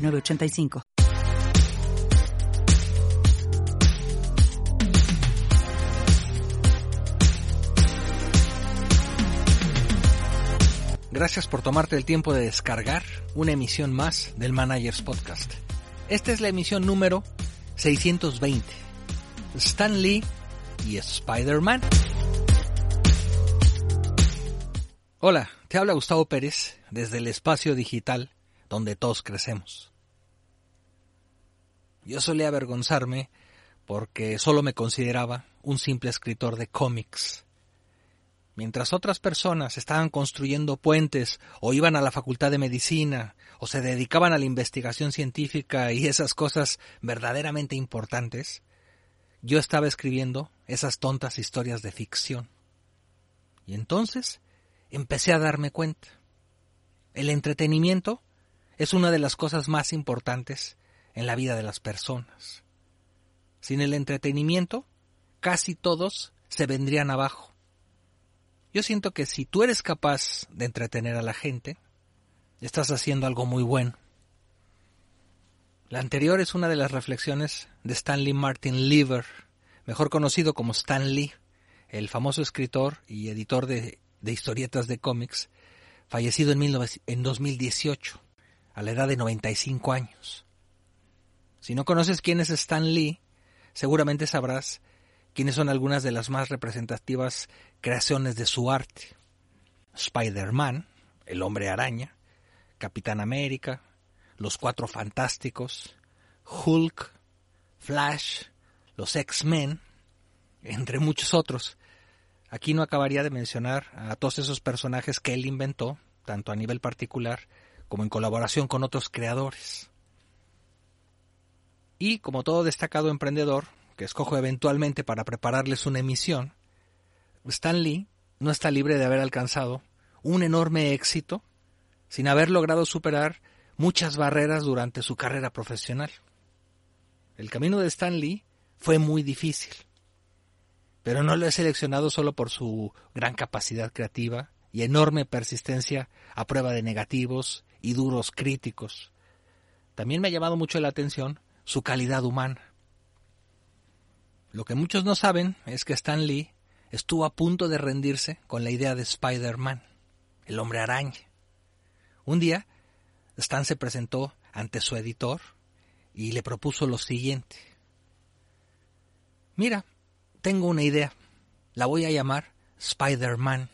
985. Gracias por tomarte el tiempo de descargar una emisión más del Managers Podcast. Esta es la emisión número 620. Stan Lee y Spider-Man. Hola, te habla Gustavo Pérez desde el espacio digital donde todos crecemos. Yo solía avergonzarme porque solo me consideraba un simple escritor de cómics. Mientras otras personas estaban construyendo puentes o iban a la facultad de medicina o se dedicaban a la investigación científica y esas cosas verdaderamente importantes, yo estaba escribiendo esas tontas historias de ficción. Y entonces empecé a darme cuenta. El entretenimiento es una de las cosas más importantes en la vida de las personas. Sin el entretenimiento, casi todos se vendrían abajo. Yo siento que si tú eres capaz de entretener a la gente, estás haciendo algo muy bueno. La anterior es una de las reflexiones de Stanley Martin Lever, mejor conocido como Stan Lee, el famoso escritor y editor de, historietas de cómics, fallecido en, en 2018, a la edad de 95 años. Si no conoces quién es Stan Lee, seguramente sabrás quiénes son algunas de las más representativas creaciones de su arte. Spider-Man, el hombre araña, Capitán América, los Cuatro Fantásticos, Hulk, Flash, los X-Men, entre muchos otros. Aquí no acabaría de mencionar a todos esos personajes que él inventó, tanto a nivel particular como en colaboración con otros creadores. Y como todo destacado emprendedor, que escojo eventualmente para prepararles una emisión, Stan Lee no está libre de haber alcanzado un enorme éxito sin haber logrado superar muchas barreras durante su carrera profesional. El camino de Stan Lee fue muy difícil, pero no lo he seleccionado solo por su gran capacidad creativa y enorme persistencia a prueba de negativos y duros críticos. También me ha llamado mucho la atención su calidad humana. Lo que muchos no saben es que Stan Lee estuvo a punto de rendirse con la idea de Spider-Man, el hombre araña. Un día, Stan se presentó ante su editor y le propuso lo siguiente. Mira, tengo una idea. La voy a llamar Spider-Man.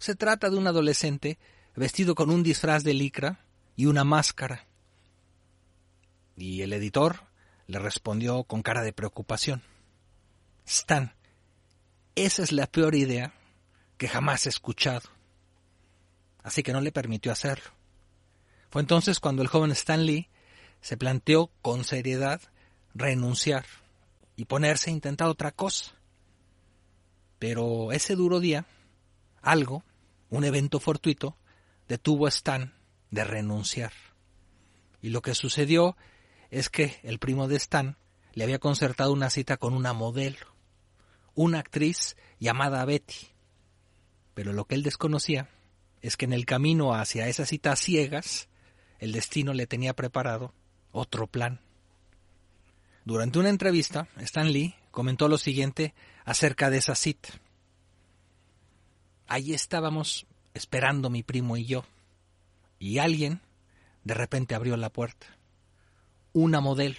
Se trata de un adolescente vestido con un disfraz de licra y una máscara. Y el editor le respondió con cara de preocupación. Stan, esa es la peor idea que jamás he escuchado. Así que no le permitió hacerlo. Fue entonces cuando el joven Stan Lee se planteó con seriedad renunciar y ponerse a intentar otra cosa. Pero ese duro día, algo, un evento fortuito, detuvo a Stan de renunciar. Y lo que sucedió es que el primo de Stan le había concertado una cita con una modelo, una actriz llamada Betty. Pero lo que él desconocía es que en el camino hacia esa cita ciegas, el destino le tenía preparado otro plan. Durante una entrevista, Stan Lee comentó lo siguiente acerca de esa cita. Allí estábamos esperando mi primo y yo, y alguien de repente abrió la puerta una modelo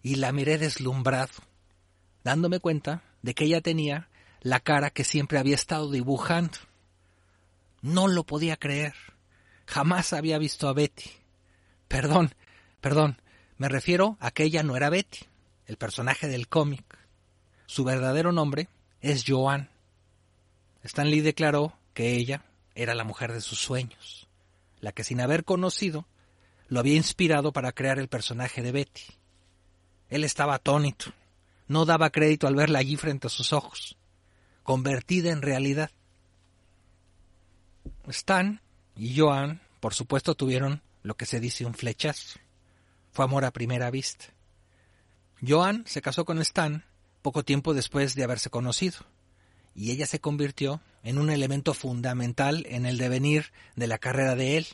y la miré deslumbrado, dándome cuenta de que ella tenía la cara que siempre había estado dibujando. No lo podía creer. Jamás había visto a Betty. Perdón, perdón, me refiero a que ella no era Betty, el personaje del cómic. Su verdadero nombre es Joan. Stan Lee declaró que ella era la mujer de sus sueños, la que sin haber conocido lo había inspirado para crear el personaje de Betty. Él estaba atónito, no daba crédito al verla allí frente a sus ojos, convertida en realidad. Stan y Joan, por supuesto, tuvieron lo que se dice un flechazo. Fue amor a primera vista. Joan se casó con Stan poco tiempo después de haberse conocido, y ella se convirtió en un elemento fundamental en el devenir de la carrera de él.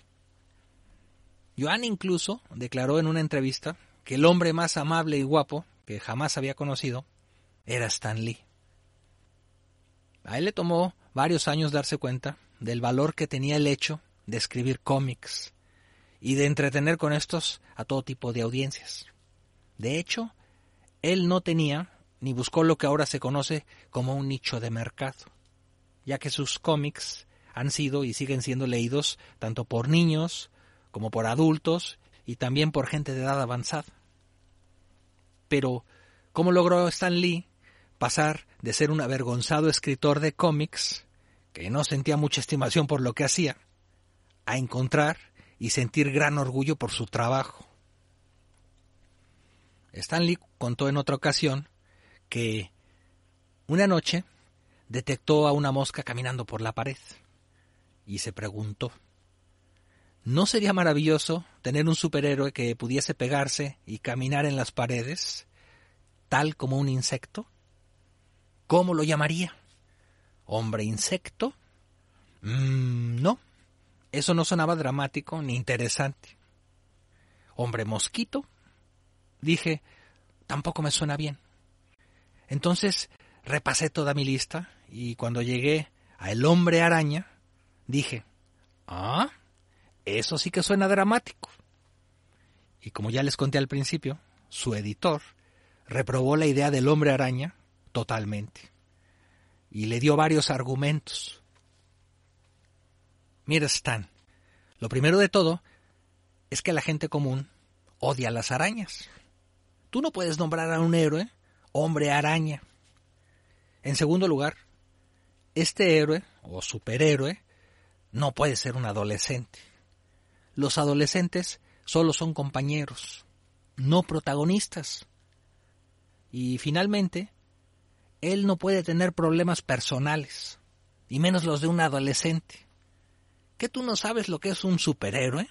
Joan incluso declaró en una entrevista que el hombre más amable y guapo que jamás había conocido era Stan Lee. A él le tomó varios años darse cuenta del valor que tenía el hecho de escribir cómics y de entretener con estos a todo tipo de audiencias. De hecho, él no tenía ni buscó lo que ahora se conoce como un nicho de mercado, ya que sus cómics han sido y siguen siendo leídos tanto por niños como por adultos y también por gente de edad avanzada. Pero, ¿cómo logró Stan Lee pasar de ser un avergonzado escritor de cómics, que no sentía mucha estimación por lo que hacía, a encontrar y sentir gran orgullo por su trabajo? Stan Lee contó en otra ocasión que una noche detectó a una mosca caminando por la pared y se preguntó, ¿no sería maravilloso tener un superhéroe que pudiese pegarse y caminar en las paredes, tal como un insecto? ¿Cómo lo llamaría? ¿Hombre insecto? Mm, no, eso no sonaba dramático ni interesante. ¿Hombre mosquito? Dije, tampoco me suena bien. Entonces repasé toda mi lista y cuando llegué a El hombre araña, dije, ah, eso sí que suena dramático. Y como ya les conté al principio, su editor reprobó la idea del hombre araña totalmente y le dio varios argumentos. Mira, Stan, lo primero de todo es que la gente común odia las arañas. Tú no puedes nombrar a un héroe hombre araña. En segundo lugar, este héroe o superhéroe no puede ser un adolescente. Los adolescentes solo son compañeros, no protagonistas. Y finalmente, él no puede tener problemas personales, y menos los de un adolescente. ¿Qué tú no sabes lo que es un superhéroe?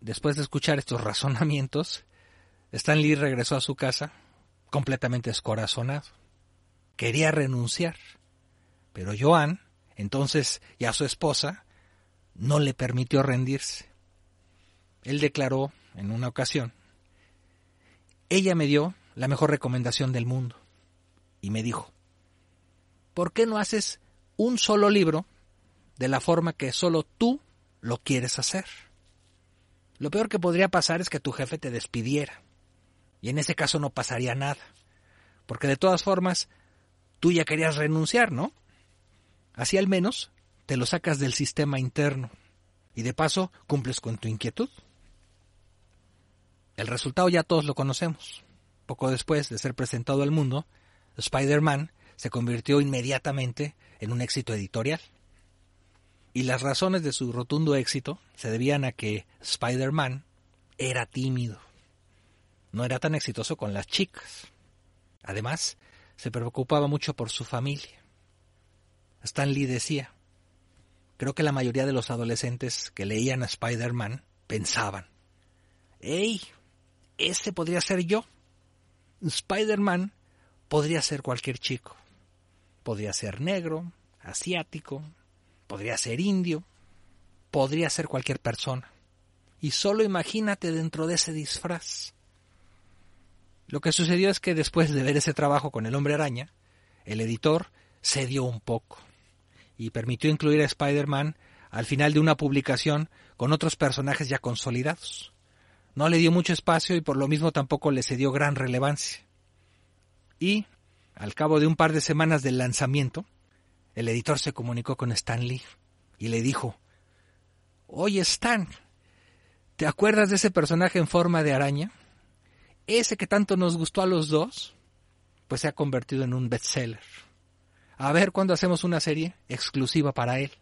Después de escuchar estos razonamientos, Stan Lee regresó a su casa completamente escorazonado. Quería renunciar, pero Joan, entonces ya su esposa, no le permitió rendirse. Él declaró en una ocasión, ella me dio la mejor recomendación del mundo y me dijo, ¿por qué no haces un solo libro de la forma que solo tú lo quieres hacer? Lo peor que podría pasar es que tu jefe te despidiera y en ese caso no pasaría nada. Porque de todas formas, tú ya querías renunciar, ¿no? Así al menos te lo sacas del sistema interno. Y de paso cumples con tu inquietud. El resultado ya todos lo conocemos. Poco después de ser presentado al mundo, Spider-Man se convirtió inmediatamente en un éxito editorial. Y las razones de su rotundo éxito se debían a que Spider-Man era tímido no era tan exitoso con las chicas. Además, se preocupaba mucho por su familia. Stan Lee decía, creo que la mayoría de los adolescentes que leían a Spider-Man pensaban, ¡Ey! Ese podría ser yo. Spider-Man podría ser cualquier chico. Podría ser negro, asiático, podría ser indio, podría ser cualquier persona. Y solo imagínate dentro de ese disfraz. Lo que sucedió es que después de ver ese trabajo con el hombre araña, el editor cedió un poco y permitió incluir a Spider-Man al final de una publicación con otros personajes ya consolidados. No le dio mucho espacio y por lo mismo tampoco le cedió gran relevancia. Y, al cabo de un par de semanas del lanzamiento, el editor se comunicó con Stan Lee y le dijo, Oye Stan, ¿te acuerdas de ese personaje en forma de araña? ese que tanto nos gustó a los dos, pues se ha convertido en un bestseller. A ver cuándo hacemos una serie exclusiva para él.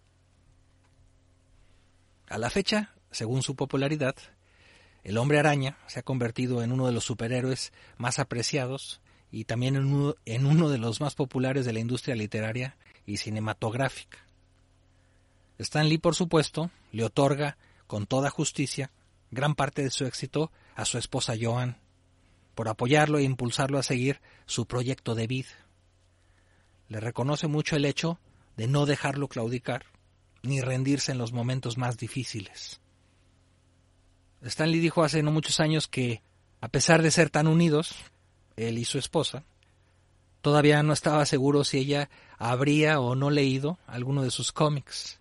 A la fecha, según su popularidad, el hombre araña se ha convertido en uno de los superhéroes más apreciados y también en uno, de los más populares de la industria literaria y cinematográfica. Stan Lee, por supuesto, le otorga con toda justicia gran parte de su éxito a su esposa Joan, por apoyarlo e impulsarlo a seguir su proyecto de vida. Le reconoce mucho el hecho de no dejarlo claudicar ni rendirse en los momentos más difíciles. Stanley dijo hace no muchos años que, a pesar de ser tan unidos, él y su esposa, todavía no estaba seguro si ella habría o no leído alguno de sus cómics,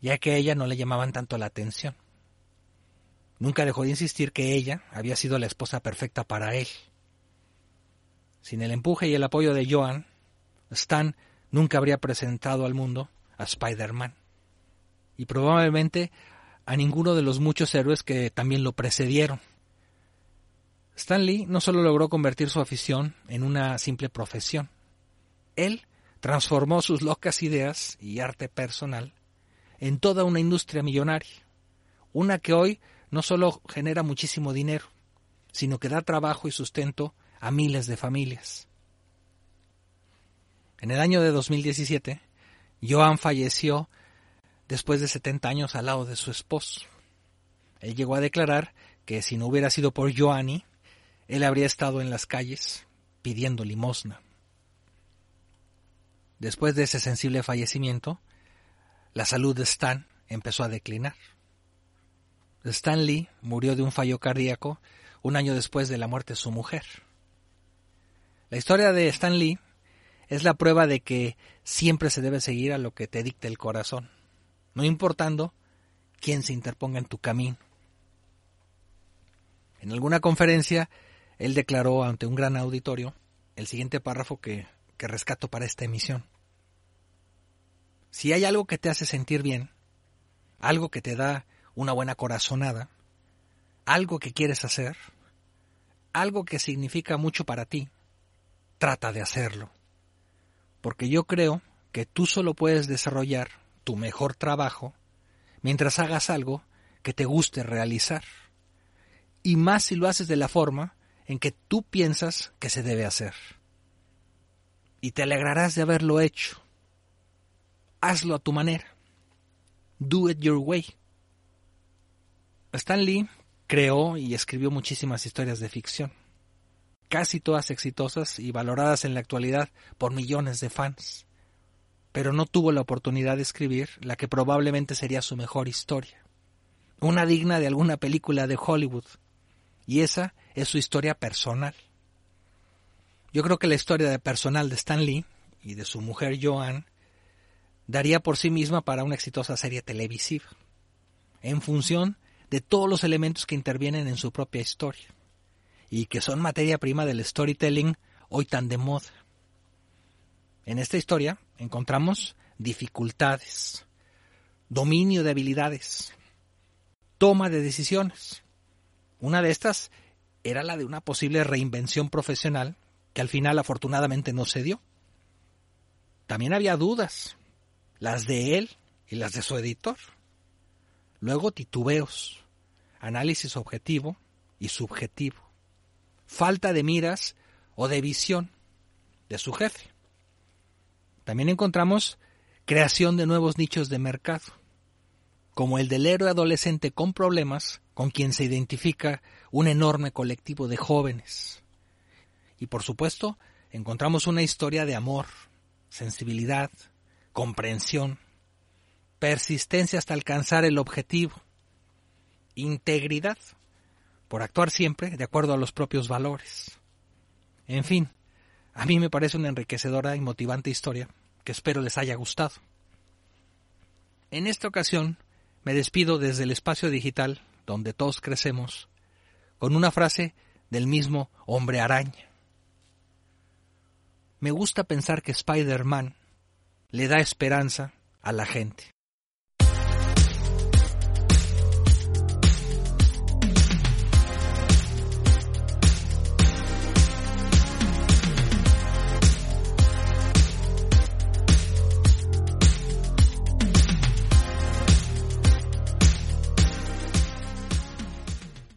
ya que a ella no le llamaban tanto la atención. Nunca dejó de insistir que ella había sido la esposa perfecta para él. Sin el empuje y el apoyo de Joan, Stan nunca habría presentado al mundo a Spider-Man. Y probablemente a ninguno de los muchos héroes que también lo precedieron. Stan Lee no solo logró convertir su afición en una simple profesión, él transformó sus locas ideas y arte personal en toda una industria millonaria, una que hoy no solo genera muchísimo dinero, sino que da trabajo y sustento a miles de familias. En el año de 2017, Joan falleció después de 70 años al lado de su esposo. Él llegó a declarar que si no hubiera sido por Joanny, él habría estado en las calles pidiendo limosna. Después de ese sensible fallecimiento, la salud de Stan empezó a declinar. Stan Lee murió de un fallo cardíaco un año después de la muerte de su mujer. La historia de Stan Lee es la prueba de que siempre se debe seguir a lo que te dicta el corazón no importando quién se interponga en tu camino. En alguna conferencia, él declaró ante un gran auditorio el siguiente párrafo que, que rescato para esta emisión. Si hay algo que te hace sentir bien, algo que te da una buena corazonada, algo que quieres hacer, algo que significa mucho para ti, trata de hacerlo. Porque yo creo que tú solo puedes desarrollar tu mejor trabajo mientras hagas algo que te guste realizar. Y más si lo haces de la forma en que tú piensas que se debe hacer. Y te alegrarás de haberlo hecho. Hazlo a tu manera. Do it your way. Stan Lee creó y escribió muchísimas historias de ficción, casi todas exitosas y valoradas en la actualidad por millones de fans pero no tuvo la oportunidad de escribir la que probablemente sería su mejor historia, una digna de alguna película de Hollywood, y esa es su historia personal. Yo creo que la historia personal de Stan Lee y de su mujer Joan daría por sí misma para una exitosa serie televisiva, en función de todos los elementos que intervienen en su propia historia, y que son materia prima del storytelling hoy tan de moda. En esta historia encontramos dificultades, dominio de habilidades, toma de decisiones. Una de estas era la de una posible reinvención profesional que al final afortunadamente no se dio. También había dudas, las de él y las de su editor. Luego titubeos, análisis objetivo y subjetivo, falta de miras o de visión de su jefe. También encontramos creación de nuevos nichos de mercado, como el del héroe adolescente con problemas con quien se identifica un enorme colectivo de jóvenes. Y por supuesto, encontramos una historia de amor, sensibilidad, comprensión, persistencia hasta alcanzar el objetivo, integridad, por actuar siempre de acuerdo a los propios valores. En fin, a mí me parece una enriquecedora y motivante historia que espero les haya gustado. En esta ocasión me despido desde el espacio digital donde todos crecemos con una frase del mismo hombre araña. Me gusta pensar que Spider-Man le da esperanza a la gente.